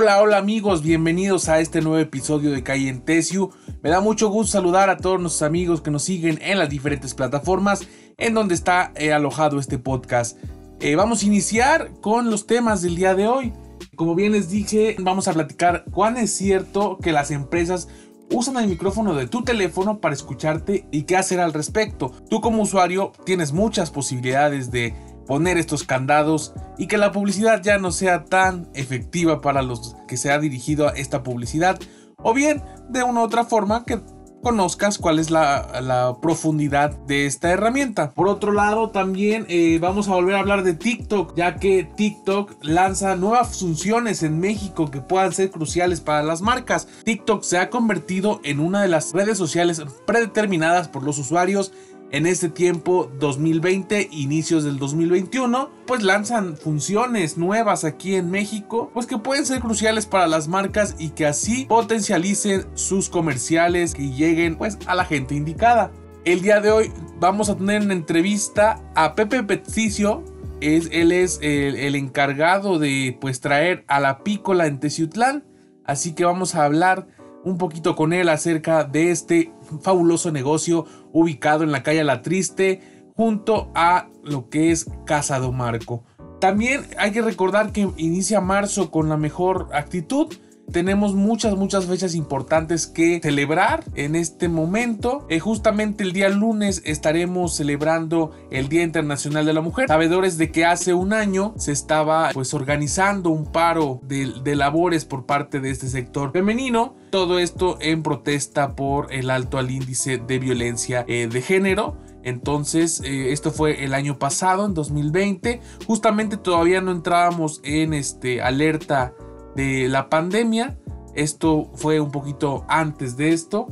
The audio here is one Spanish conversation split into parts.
Hola, hola amigos, bienvenidos a este nuevo episodio de Calle. Me da mucho gusto saludar a todos nuestros amigos que nos siguen en las diferentes plataformas en donde está eh, alojado este podcast. Eh, vamos a iniciar con los temas del día de hoy. Como bien les dije, vamos a platicar cuán es cierto que las empresas usan el micrófono de tu teléfono para escucharte y qué hacer al respecto. Tú como usuario tienes muchas posibilidades de poner estos candados y que la publicidad ya no sea tan efectiva para los que se ha dirigido a esta publicidad o bien de una u otra forma que conozcas cuál es la, profundidad de esta herramienta. Por otro lado, también eh, vamos a volver a hablar de TikTok, ya que TikTok lanza nuevas funciones en México que puedan ser cruciales para las marcas. TikTok se ha convertido en una de las redes sociales predeterminadas por los usuarios en este tiempo 2020, inicios del 2021, pues lanzan funciones nuevas aquí en México, pues que pueden ser cruciales para las marcas y que así potencialicen sus comerciales y lleguen pues a la gente indicada. El día de hoy vamos a tener una entrevista a Pepe Peticio, es, él es el, encargado de pues traer a la pícola en Teciutlán, así que vamos a hablar un poquito con él acerca de este fabuloso negocio ubicado en la calle La Triste junto a lo que es Casa do Marco. También hay que recordar que inicia marzo con la mejor actitud tenemos muchas, muchas fechas importantes que celebrar en este momento. Eh, justamente el día lunes estaremos celebrando el Día Internacional de la Mujer. Sabedores de que hace un año se estaba pues organizando un paro de, labores por parte de este sector femenino. Todo esto en protesta por el alto al índice de violencia eh, de género. Entonces, eh, esto fue el año pasado, en 2020. Justamente todavía no entrábamos en este alerta de la pandemia. Esto fue un poquito antes de esto.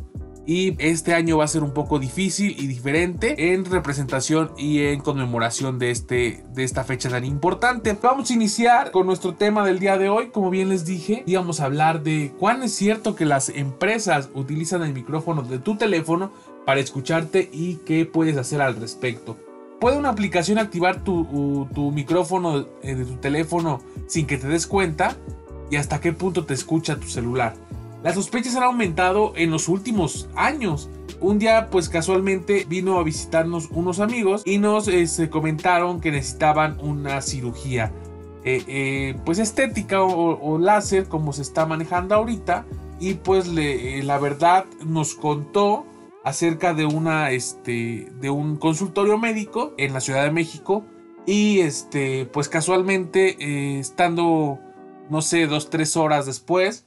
Y este año va a ser un poco difícil y diferente en representación y en conmemoración de, este, de esta fecha tan importante. Vamos a iniciar con nuestro tema del día de hoy. Como bien les dije, íbamos a hablar de cuán es cierto que las empresas utilizan el micrófono de tu teléfono para escucharte y qué puedes hacer al respecto. ¿Puede una aplicación activar tu, tu micrófono eh, de tu teléfono sin que te des cuenta? Y hasta qué punto te escucha tu celular. Las sospechas han aumentado en los últimos años. Un día, pues casualmente vino a visitarnos unos amigos y nos este, comentaron que necesitaban una cirugía, eh, eh, pues estética o, láser, como se está manejando ahorita. Y pues le, eh, la verdad nos contó acerca de una, este, de un consultorio médico en la Ciudad de México. Y este, pues casualmente estando no sé, dos, tres horas después,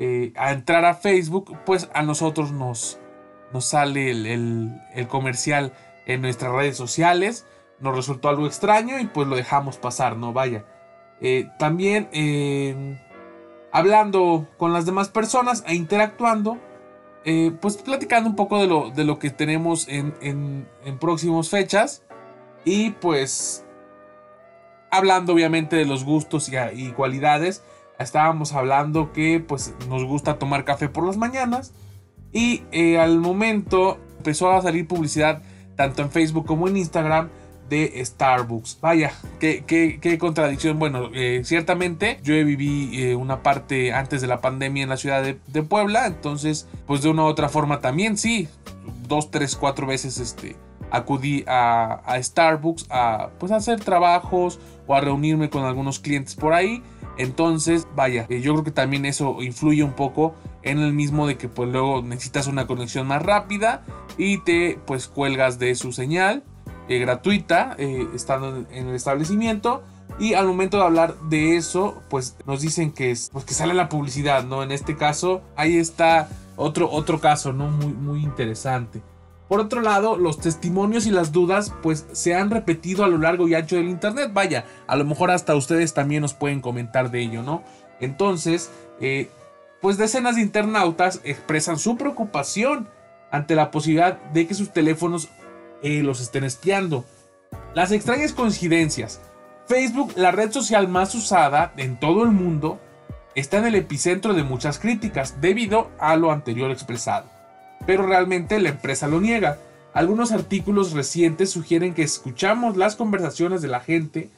eh, a entrar a Facebook, pues a nosotros nos, nos sale el, comercial en nuestras redes sociales. Nos resultó algo extraño y pues lo dejamos pasar, ¿no? Vaya. Eh, también eh, hablando con las demás personas e interactuando, pues platicando un poco de lo, de lo que tenemos en, en, en próximas fechas. Y pues hablando obviamente de los gustos y, cualidades. Estábamos hablando que pues nos gusta tomar café por las mañanas y eh, al momento empezó a salir publicidad tanto en Facebook como en Instagram de Starbucks. Vaya, qué, qué, contradicción. Bueno, eh, ciertamente yo viví eh, una parte antes de la pandemia en la ciudad de, Puebla, entonces pues de una u otra forma también sí, dos, tres, cuatro veces este, acudí a, Starbucks a pues hacer trabajos o a reunirme con algunos clientes por ahí. Entonces, vaya, eh, yo creo que también eso influye un poco en el mismo de que pues luego necesitas una conexión más rápida y te pues cuelgas de su señal eh, gratuita eh, estando en el establecimiento. Y al momento de hablar de eso, pues nos dicen que es pues que sale la publicidad, ¿no? En este caso, ahí está otro, otro caso, ¿no? Muy, muy interesante. Por otro lado, los testimonios y las dudas pues se han repetido a lo largo y ancho del internet. Vaya, a lo mejor hasta ustedes también nos pueden comentar de ello, ¿no? Entonces, eh, pues decenas de internautas expresan su preocupación ante la posibilidad de que sus teléfonos eh, los estén espiando. Las extrañas coincidencias. Facebook, la red social más usada en todo el mundo, está en el epicentro de muchas críticas debido a lo anterior expresado pero realmente la empresa lo niega. Algunos artículos recientes sugieren que escuchamos las conversaciones de la gente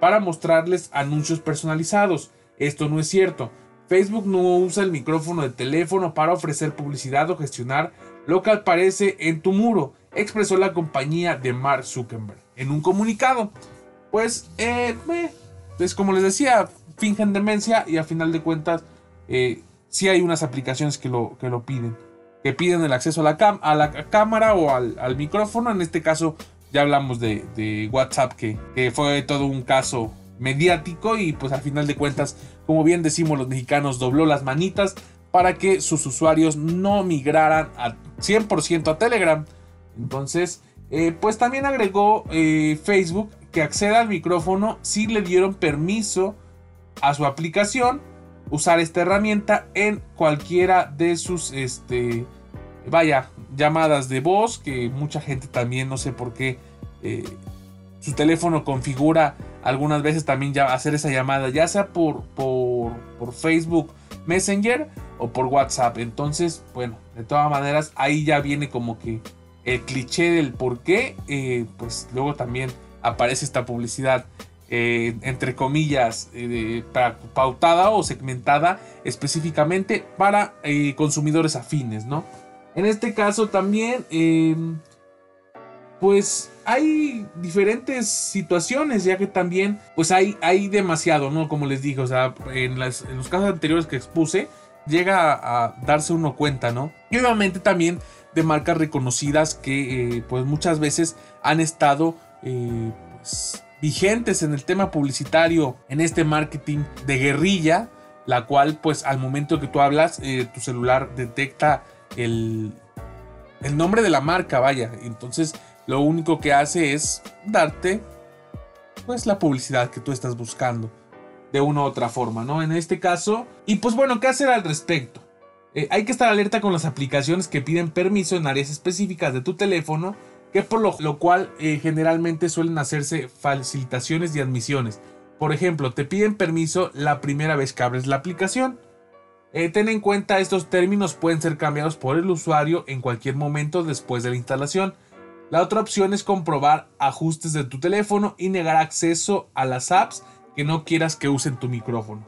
para mostrarles anuncios personalizados. Esto no es cierto. Facebook no usa el micrófono de teléfono para ofrecer publicidad o gestionar lo que aparece en tu muro, expresó la compañía de Mark Zuckerberg en un comunicado. Pues, eh, pues como les decía, fingen demencia y a final de cuentas eh, sí hay unas aplicaciones que lo, que lo piden. Que piden el acceso a la, a la cámara o al, micrófono. En este caso ya hablamos de, WhatsApp que, que fue todo un caso mediático y pues al final de cuentas, como bien decimos los mexicanos, dobló las manitas para que sus usuarios no migraran a 100% a Telegram. Entonces, eh, pues también agregó eh, Facebook que acceda al micrófono si le dieron permiso a su aplicación usar esta herramienta en cualquiera de sus, este, vaya, llamadas de voz, que mucha gente también, no sé por qué, eh, su teléfono configura algunas veces también ya hacer esa llamada, ya sea por, por, por Facebook Messenger o por WhatsApp. Entonces, bueno, de todas maneras, ahí ya viene como que el cliché del por qué, eh, pues luego también aparece esta publicidad. Eh, entre comillas, eh, pautada o segmentada específicamente para consumidores afines, ¿no? En este caso también, em, pues hay diferentes situaciones, ya que también, pues hay, hay demasiado, ¿no? Como les dije, o sea, en, los casos anteriores que expuse, llega a, darse uno cuenta, ¿no? Y obviamente también de marcas reconocidas que, eh, pues muchas veces han estado, eh, pues, vigentes en el tema publicitario, en este marketing de guerrilla, la cual, pues, al momento que tú hablas, eh, tu celular detecta el, el nombre de la marca, vaya. Entonces, lo único que hace es darte pues la publicidad que tú estás buscando de una u otra forma, ¿no? En este caso, y pues bueno, ¿qué hacer al respecto? Eh, hay que estar alerta con las aplicaciones que piden permiso en áreas específicas de tu teléfono, que por lo, cual eh, generalmente suelen hacerse facilitaciones de admisiones. Por ejemplo, te piden permiso la primera vez que abres la aplicación. Eh, ten en cuenta estos términos pueden ser cambiados por el usuario en cualquier momento después de la instalación. La otra opción es comprobar ajustes de tu teléfono y negar acceso a las apps que no quieras que usen tu micrófono.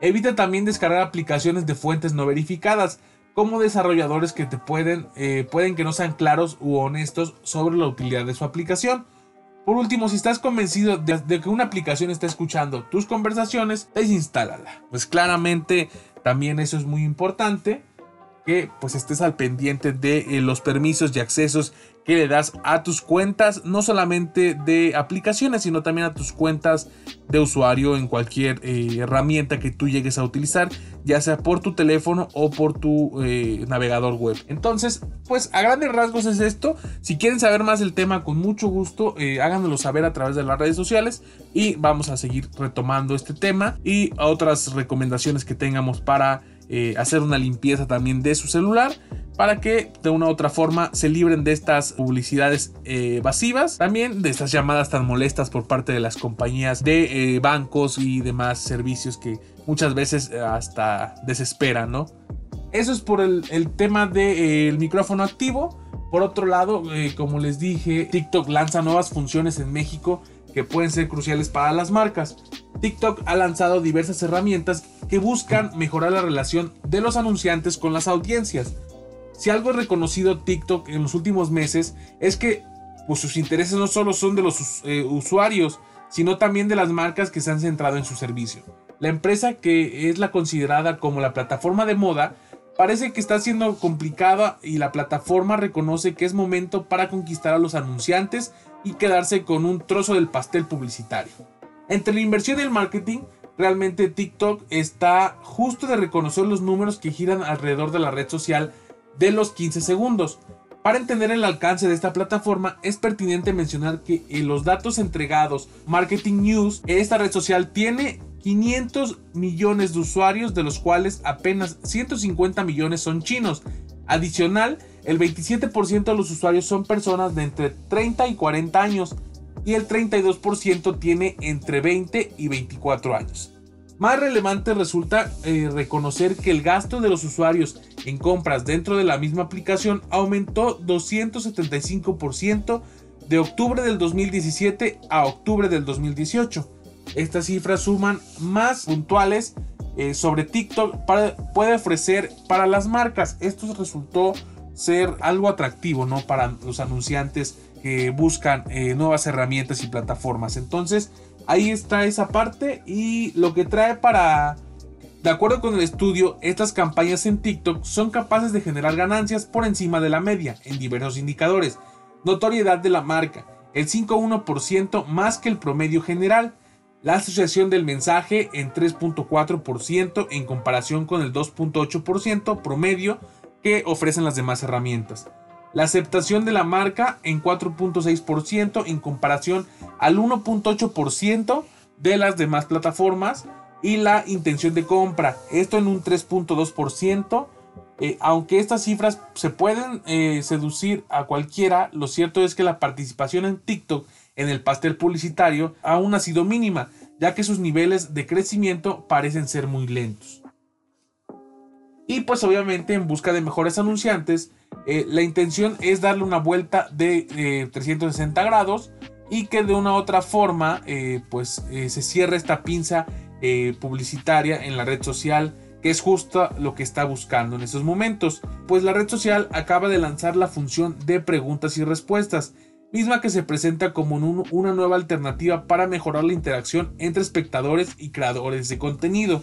Evita también descargar aplicaciones de fuentes no verificadas, como desarrolladores que te pueden, eh, pueden que no sean claros u honestos sobre la utilidad de su aplicación. Por último, si estás convencido de, de, que una aplicación está escuchando tus conversaciones, desinstálala. Pues claramente también eso es muy importante que pues estés al pendiente de eh, los permisos y accesos que le das a tus cuentas, no solamente de aplicaciones, sino también a tus cuentas de usuario en cualquier eh, herramienta que tú llegues a utilizar, ya sea por tu teléfono o por tu eh, navegador web. Entonces, pues a grandes rasgos es esto. Si quieren saber más del tema, con mucho gusto, háganmelo saber a través de las redes sociales y vamos a seguir retomando este tema y otras recomendaciones que tengamos para eh, hacer una limpieza también de su celular para que de una u otra forma se libren de estas publicidades eh, evasivas, también de estas llamadas tan molestas por parte de las compañías de eh, bancos y demás servicios que muchas veces hasta desesperan, ¿no? Eso es por el, tema del micrófono activo. Por otro lado, como les dije, TikTok lanza nuevas funciones en México que pueden ser cruciales para las marcas. TikTok ha lanzado diversas herramientas que buscan mejorar la relación de los anunciantes con las audiencias. Si algo es reconocido TikTok en los últimos meses es que pues, sus intereses no solo son de los eh, usuarios, sino también de las marcas que se han centrado en su servicio. La empresa que es la considerada como la plataforma de moda parece que está siendo complicada y la plataforma reconoce que es momento para conquistar a los anunciantes y quedarse con un trozo del pastel publicitario. Entre la inversión y el marketing, realmente TikTok está justo de reconocer los números que giran alrededor de la red social de los 15 segundos. Para entender el alcance de esta plataforma es pertinente mencionar que en los datos entregados Marketing News, esta red social tiene 500 millones de usuarios, de los cuales apenas 150 millones son chinos. Adicional, el 27% de los usuarios son personas de entre 30 y 40 años y el 32% tiene entre 20 y 24 años. Más relevante resulta eh, reconocer que el gasto de los usuarios en compras dentro de la misma aplicación aumentó 275% de octubre del 2017 a octubre del 2018. Estas cifras suman más puntuales eh, sobre TikTok puede ofrecer para las marcas. Esto resultó ser algo atractivo, ¿no? Para los anunciantes que buscan eh, nuevas herramientas y plataformas. Entonces, ahí está esa parte y lo que trae para... De acuerdo con el estudio, estas campañas en TikTok son capaces de generar ganancias por encima de la media en diversos indicadores. Notoriedad de la marca, el 5,1% más que el promedio general. La asociación del mensaje en 3.4% en comparación con el 2.8% promedio que ofrecen las demás herramientas. La aceptación de la marca en 4.6% en comparación al 1.8% de las demás plataformas y la intención de compra, esto en un 3.2%. Eh, aunque estas cifras se pueden eh, seducir a cualquiera, lo cierto es que la participación en TikTok en el pastel publicitario aún ha sido mínima, ya que sus niveles de crecimiento parecen ser muy lentos. Y pues obviamente en busca de mejores anunciantes, eh, la intención es darle una vuelta de 360 eh, grados y que de una u otra forma eh, pues se cierre esta pinza publicitaria en la red social que es justo lo que está buscando en estos momentos, pues la red social acaba de lanzar la función de preguntas y respuestas, misma que se presenta como una nueva alternativa para mejorar la interacción entre espectadores y creadores de contenido.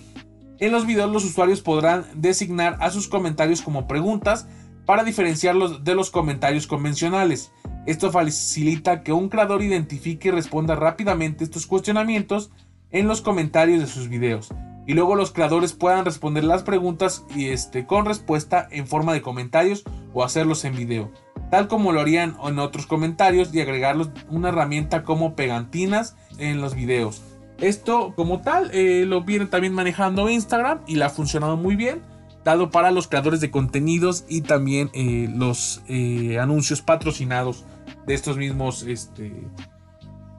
En los videos los usuarios podrán designar a sus comentarios como preguntas para diferenciarlos de los comentarios convencionales. Esto facilita que un creador identifique y responda rápidamente estos cuestionamientos en los comentarios de sus videos y luego los creadores puedan responder las preguntas y este, con respuesta en forma de comentarios o hacerlos en video, tal como lo harían en otros comentarios y agregarlos una herramienta como pegantinas en los videos. Esto como tal eh, lo viene también manejando Instagram y le ha funcionado muy bien, dado para los creadores de contenidos y también eh, los eh, anuncios patrocinados de estos mismos, este,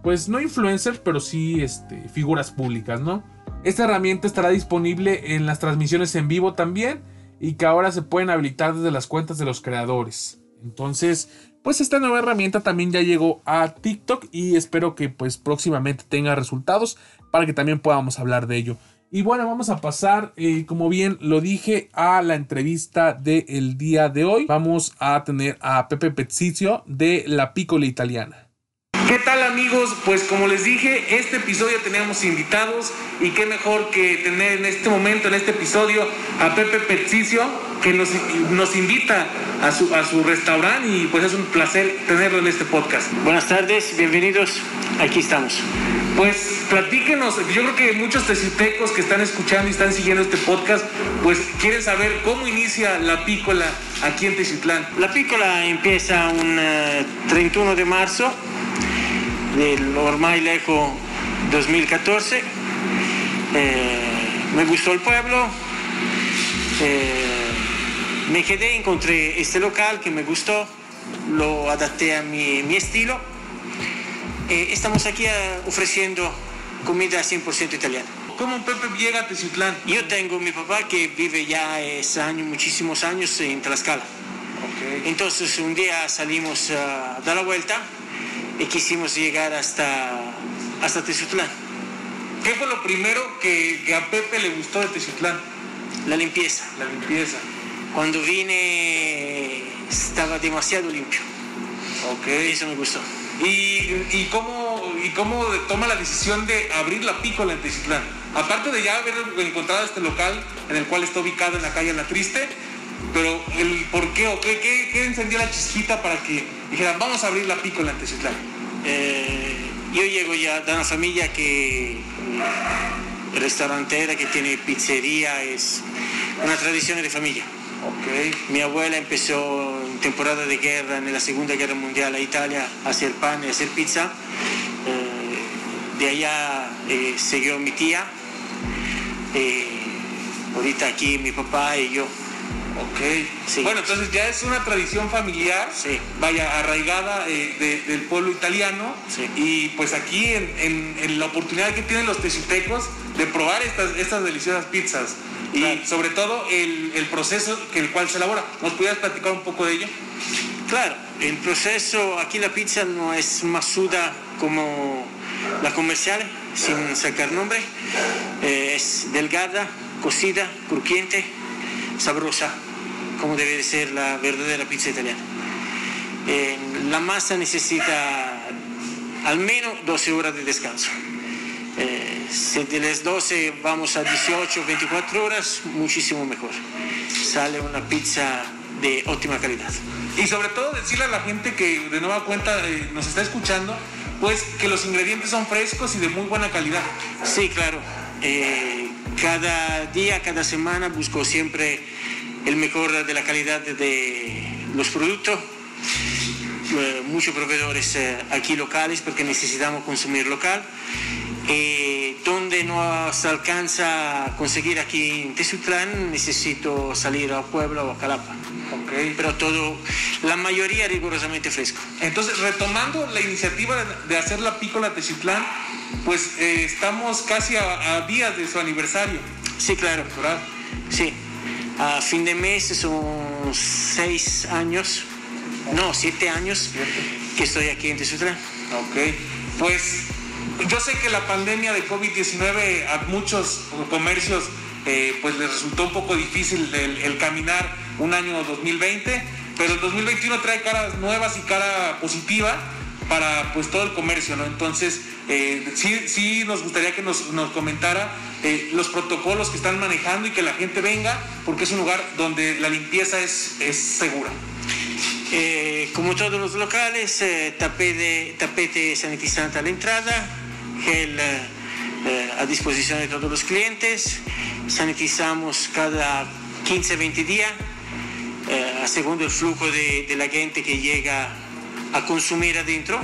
pues no influencers, pero sí este, figuras públicas, ¿no? Esta herramienta estará disponible en las transmisiones en vivo también y que ahora se pueden habilitar desde las cuentas de los creadores. Entonces, pues esta nueva herramienta también ya llegó a TikTok y espero que pues próximamente tenga resultados para que también podamos hablar de ello. Y bueno, vamos a pasar, eh, como bien lo dije, a la entrevista del día de hoy. Vamos a tener a Pepe Pezzizio de La Piccola Italiana. ¿Qué tal amigos? Pues como les dije, este episodio tenemos invitados y qué mejor que tener en este momento, en este episodio, a Pepe Pezzicio, que nos, nos invita a su, a su restaurante y pues es un placer tenerlo en este podcast. Buenas tardes, bienvenidos, aquí estamos. Pues platíquenos, yo creo que muchos tecitecos que están escuchando y están siguiendo este podcast, pues quieren saber cómo inicia la pícola aquí en Tecitlán. La pícola empieza un 31 eh, de marzo del ormai lejos 2014. Eh, me gustó el pueblo, eh, me quedé, encontré este local que me gustó, lo adapté a mi, mi estilo. Eh, estamos aquí ofreciendo comida 100% italiana. ¿Cómo Pepe llega a Teciutlán? Yo tengo mi papá que vive ya es años, muchísimos años en Tlaxcala. Entonces un día salimos a dar la vuelta y quisimos llegar hasta, hasta Tezutlán. ¿Qué fue lo primero que, a Pepe le gustó de Tezutlán? La limpieza. La limpieza. Cuando vine estaba demasiado limpio. Ok. Eso me gustó. ¿Y, cómo, ¿Y cómo toma la decisión de abrir la pícola en Tezitlán? Aparte de ya haber encontrado este local en el cual está ubicado en la calle La Triste, pero el por qué o qué, qué, encendió la chispita para que dijeran, vamos a abrir la pícola en Teciutlán. Eh, yo llego ya de una familia que restaurantera, que tiene pizzería, es una tradición de familia. Okay. Mi abuela empezó temporada de guerra, en la Segunda Guerra Mundial, a Italia, a hacer pan y hacer pizza. Eh, de allá eh, siguió mi tía. ahorita aquí mi papá y yo. Ok. Bueno, entonces ya es una tradición familiar, vaya, arraigada eh, del pueblo italiano. Y pues aquí en, la oportunidad que tienen los tecitecos de probar estas, estas deliciosas pizzas. Y sobre todo el, proceso que el cual se elabora. ¿Nos pudieras platicar un poco de ello? Claro, el proceso, aquí la pizza no es masuda como la comercial, sin sacar nombre. Eh, es delgada, cocida, crujiente, sabrosa, como debe de ser la verdadera pizza italiana. Eh, la masa necesita al menos 12 horas de descanso. Si de las 12 vamos a 18, 24 horas, muchísimo mejor. Sale una pizza de óptima calidad. Y sobre todo decirle a la gente que de nueva cuenta eh, nos está escuchando, pues que los ingredientes son frescos y de muy buena calidad. Sí, claro. Eh, cada día, cada semana busco siempre el mejor de la calidad de los productos. Eh, muchos proveedores aquí locales porque necesitamos consumir local. Donde no se alcanza a conseguir aquí en Tezutlán, necesito salir a Puebla o a Calapa. Okay. Pero todo, la mayoría rigurosamente fresco. Entonces, retomando la iniciativa de hacer la pícola Techitlán, pues eh, estamos casi a, días de su aniversario. Sí, claro. ¿verdad? Sí. A fin de mes son seis años, no, siete años que estoy aquí en Tezutlán. Ok. Pues yo sé que la pandemia de COVID-19 a muchos comercios eh, pues les resultó un poco difícil el caminar un año 2020, pero el 2021 trae caras nuevas y cara positiva para pues todo el comercio, ¿no? Entonces, eh, sí, sí nos gustaría que nos, nos comentara eh, los protocolos que están manejando y que la gente venga, porque es un lugar donde la limpieza es, es segura. Como todos los locales, tapete, tapete sanitizante a la entrada, gel a disposición de todos los clientes, sanitizamos cada 15-20 días eh, según el flujo de, la gente que llega a consumir adentro.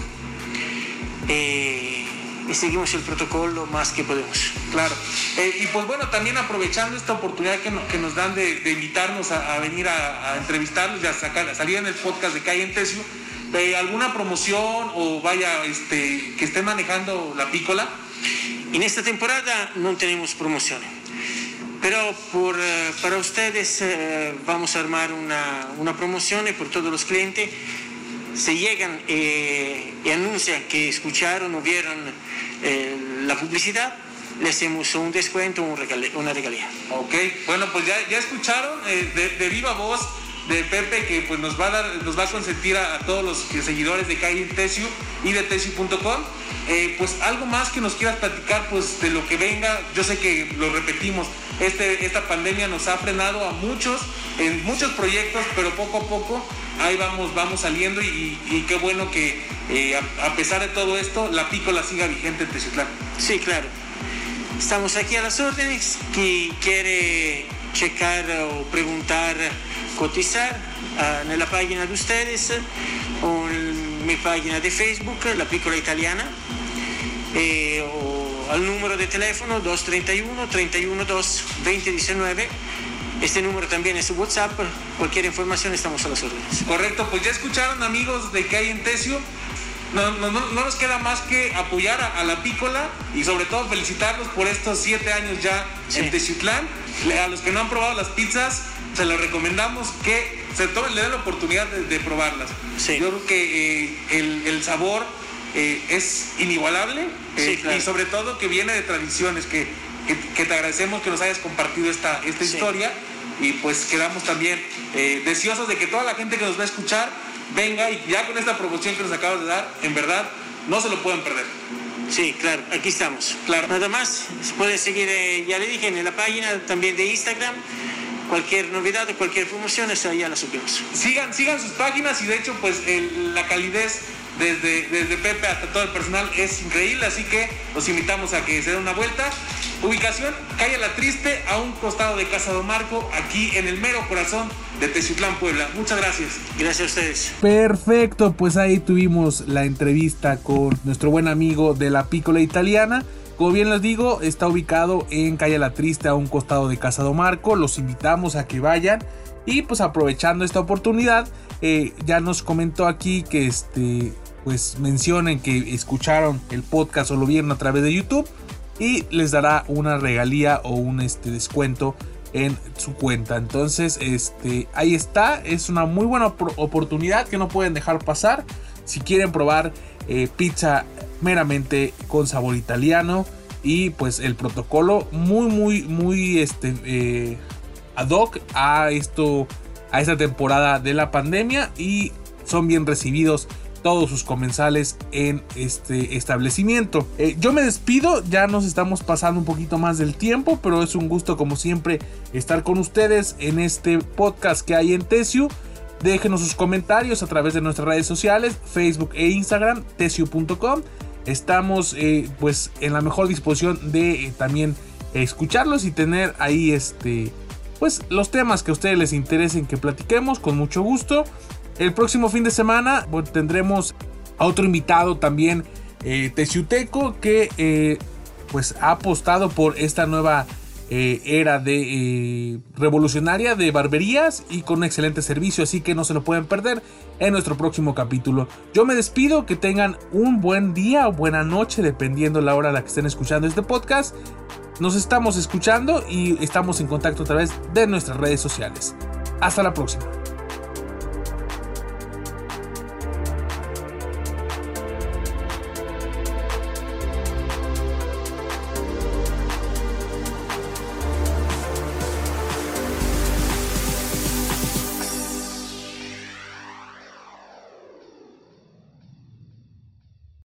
Eh, y seguimos el protocolo más que podemos. Claro. Eh, y pues bueno, también aprovechando esta oportunidad que, que nos dan de, invitarnos a, venir a, entrevistarlos y a, sacar, salir en el podcast de Calle en Tesio, de alguna promoción o vaya, este, que estén manejando la pícola. En esta temporada no tenemos promociones pero por, eh, para ustedes eh, vamos a armar una, una, promoción por todos los clientes se llegan eh, y anuncian que escucharon o vieron la publicidad, le hacemos un descuento, un una regalía. Ok, bueno, pues ya, ya escucharon de, viva voz de Pepe que pues nos va a dar, nos va a consentir a, todos los seguidores de Calle Tesio y de tesio.com. pues algo más que nos quieras platicar pues de lo que venga, yo sé que lo repetimos, este, esta pandemia nos ha frenado a muchos, en muchos proyectos, pero poco a poco ahí vamos, vamos saliendo y, qué bueno que eh, a, pesar de todo esto, la pícola siga vigente en Teciutlán. Sí, claro. Estamos aquí a las órdenes. Quien quiere checar o preguntar, cotizar ah, en la página de ustedes o en mi página de Facebook, La Pícola Italiana. Eh, al número de teléfono 231 312 2019. Este número también es WhatsApp. Cualquier información estamos a las órdenes. Correcto, pues ya escucharon amigos de que hay en Tesio. No, no, no, nos queda más que apoyar a, la pícola y sobre todo felicitarlos por estos siete años ya en Teciutlán. A los que no han probado las pizzas, se los recomendamos que se tomen, le den la oportunidad de, probarlas. Yo creo que eh, el, el sabor eh, es inigualable eh, y sobre todo que viene de tradiciones, que, que, te agradecemos que nos hayas compartido esta, esta historia. Y pues quedamos también deseosos de que toda la gente que nos va a escuchar venga y ya con esta promoción que nos acabas de dar, en verdad, no se lo pueden perder. Sí, claro, aquí estamos. Claro. Nada más, se puede seguir, ya le dije, en la página también de Instagram cualquier novedad o cualquier promoción, esa ya la subimos. Sigan, sigan sus páginas y de hecho, pues la calidez desde, desde Pepe hasta todo el personal es increíble, así que los invitamos a que se den una vuelta. Ubicación, calle La Triste, a un costado de Casa Don Marco, aquí en el mero corazón de Teciutlán, Puebla. Muchas gracias. Gracias a ustedes. Perfecto, pues ahí tuvimos la entrevista con nuestro buen amigo de la Pícola Italiana. Como bien les digo, está ubicado en Calle La Triste, a un costado de Casa Don Marco. Los invitamos a que vayan. Y pues aprovechando esta oportunidad, eh, ya nos comentó aquí que este, pues mencionen que escucharon el podcast o lo vieron a través de YouTube y les dará una regalía o un este, descuento en su cuenta. Entonces, este, ahí está. Es una muy buena oportunidad que no pueden dejar pasar. Si quieren probar eh, pizza meramente con sabor italiano, y pues el protocolo muy muy muy este eh, ad hoc a esto a esta temporada de la pandemia y son bien recibidos todos sus comensales en este establecimiento. Eh, yo me despido, ya nos estamos pasando un poquito más del tiempo, pero es un gusto como siempre estar con ustedes en este podcast que hay en Tesiu. Déjenos sus comentarios a través de nuestras redes sociales, Facebook e Instagram, tesiu.com. Estamos eh, pues en la mejor disposición de eh, también escucharlos y tener ahí este pues los temas que a ustedes les interesen que platiquemos con mucho gusto. El próximo fin de semana tendremos a otro invitado también, eh, Teciuteco, que eh, pues ha apostado por esta nueva eh, era de eh, revolucionaria de barberías y con un excelente servicio, así que no se lo pueden perder en nuestro próximo capítulo. Yo me despido, que tengan un buen día o buena noche, dependiendo la hora a la que estén escuchando este podcast. Nos estamos escuchando y estamos en contacto a través de nuestras redes sociales. Hasta la próxima.